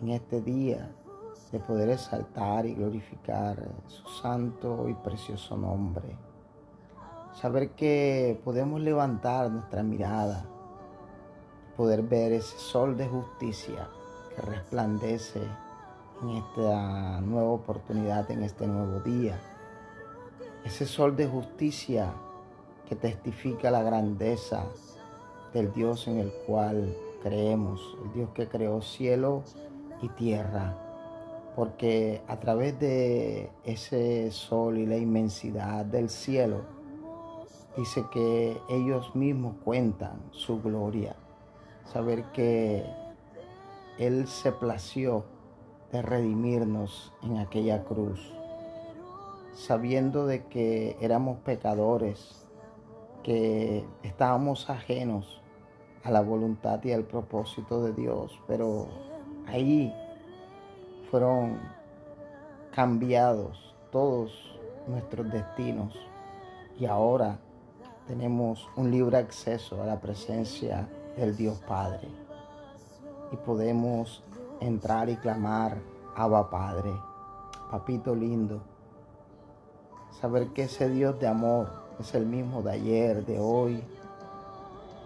en este día de poder exaltar y glorificar su santo y precioso nombre. Saber que podemos levantar nuestra mirada, poder ver ese sol de justicia que resplandece en esta nueva oportunidad, en este nuevo día. Ese sol de justicia que testifica la grandeza del Dios en el cual creemos, el Dios que creó cielo y tierra. Porque a través de ese sol y la inmensidad del cielo, dice que ellos mismos cuentan su gloria. Saber que Él se plació de redimirnos en aquella cruz, sabiendo de que éramos pecadores, que estábamos ajenos a la voluntad y al propósito de Dios, pero ahí fueron cambiados todos nuestros destinos y ahora tenemos un libre acceso a la presencia del Dios Padre y podemos entrar y clamar, Abba Padre, Papito lindo. Saber que ese Dios de amor es el mismo de ayer, de hoy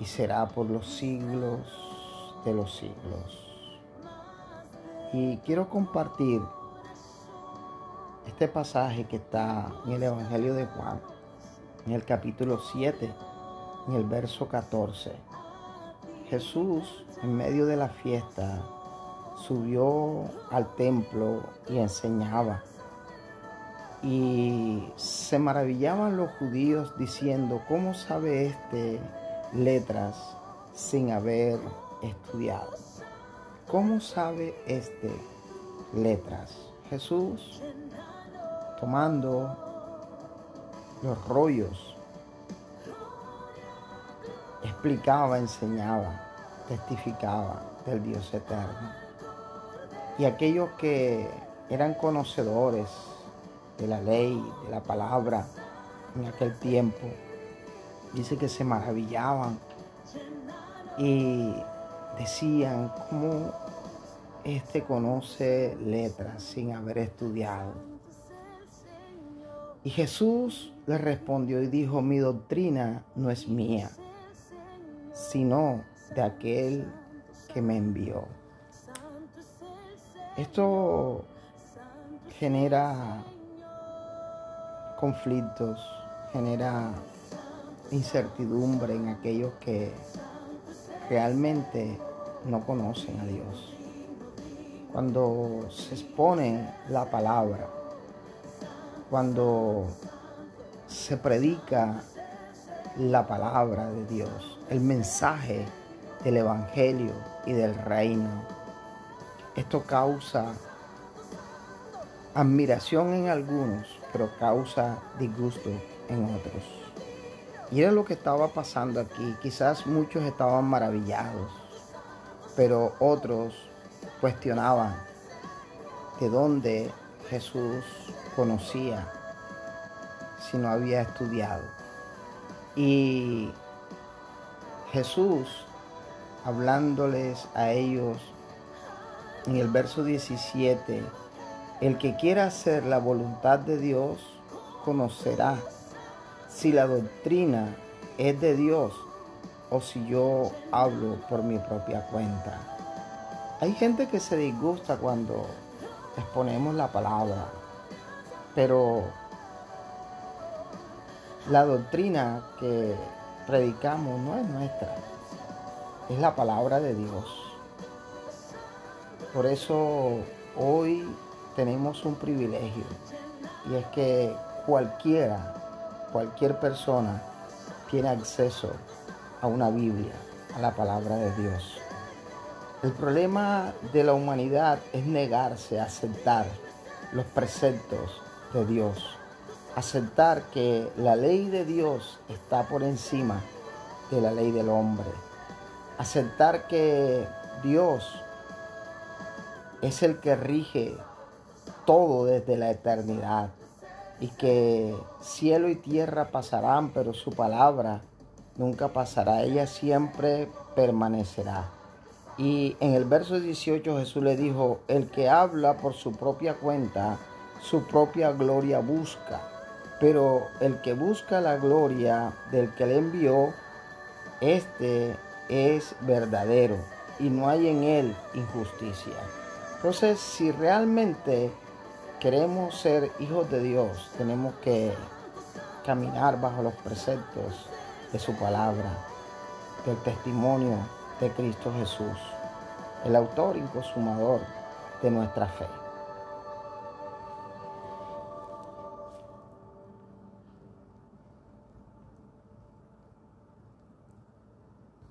y será por los siglos de los siglos. Y quiero compartir este pasaje que está en el Evangelio de Juan, en el capítulo 7, en el verso 14. Jesús, en medio de la fiesta, subió al templo y enseñaba. Y se maravillaban los judíos diciendo, ¿cómo sabe este letras sin haber estudiado? ¿Cómo sabe este letras? Jesús, tomando los rollos, explicaba, enseñaba, testificaba del Dios eterno. Y aquellos que eran conocedores de la ley, de la palabra en aquel tiempo, dice que se maravillaban y decían cómo este conoce letras sin haber estudiado. Y Jesús le respondió y dijo, mi doctrina no es mía, sino de aquel que me envió. Esto genera conflictos, genera incertidumbre en aquellos que realmente no conocen a Dios. Cuando se expone la palabra, cuando se predica la palabra de Dios, el mensaje del Evangelio y del reino, esto causa admiración en algunos, pero causa disgusto en otros. Y era lo que estaba pasando aquí. Quizás muchos estaban maravillados, pero otros cuestionaban de dónde Jesús conocía si no había estudiado. Y Jesús, hablándoles a ellos en el verso 17, el que quiera hacer la voluntad de Dios conocerá si la doctrina es de Dios o si yo hablo por mi propia cuenta. Hay gente que se disgusta cuando exponemos la palabra, pero la doctrina que predicamos no es nuestra, es la palabra de Dios. Por eso hoy tenemos un privilegio y es que cualquiera, cualquier persona tiene acceso a una Biblia, a la palabra de Dios. El problema de la humanidad es negarse a aceptar los preceptos de Dios, aceptar que la ley de Dios está por encima de la ley del hombre, aceptar que Dios es el que rige todo desde la eternidad y que cielo y tierra pasarán, pero su palabra nunca pasará, ella siempre permanecerá. Y en el verso 18 Jesús le dijo, el que habla por su propia cuenta, su propia gloria busca, pero el que busca la gloria del que le envió, este es verdadero y no hay en él injusticia. Entonces, si realmente queremos ser hijos de Dios, tenemos que caminar bajo los preceptos de su palabra, del testimonio de Cristo Jesús, el autor y consumador de nuestra fe.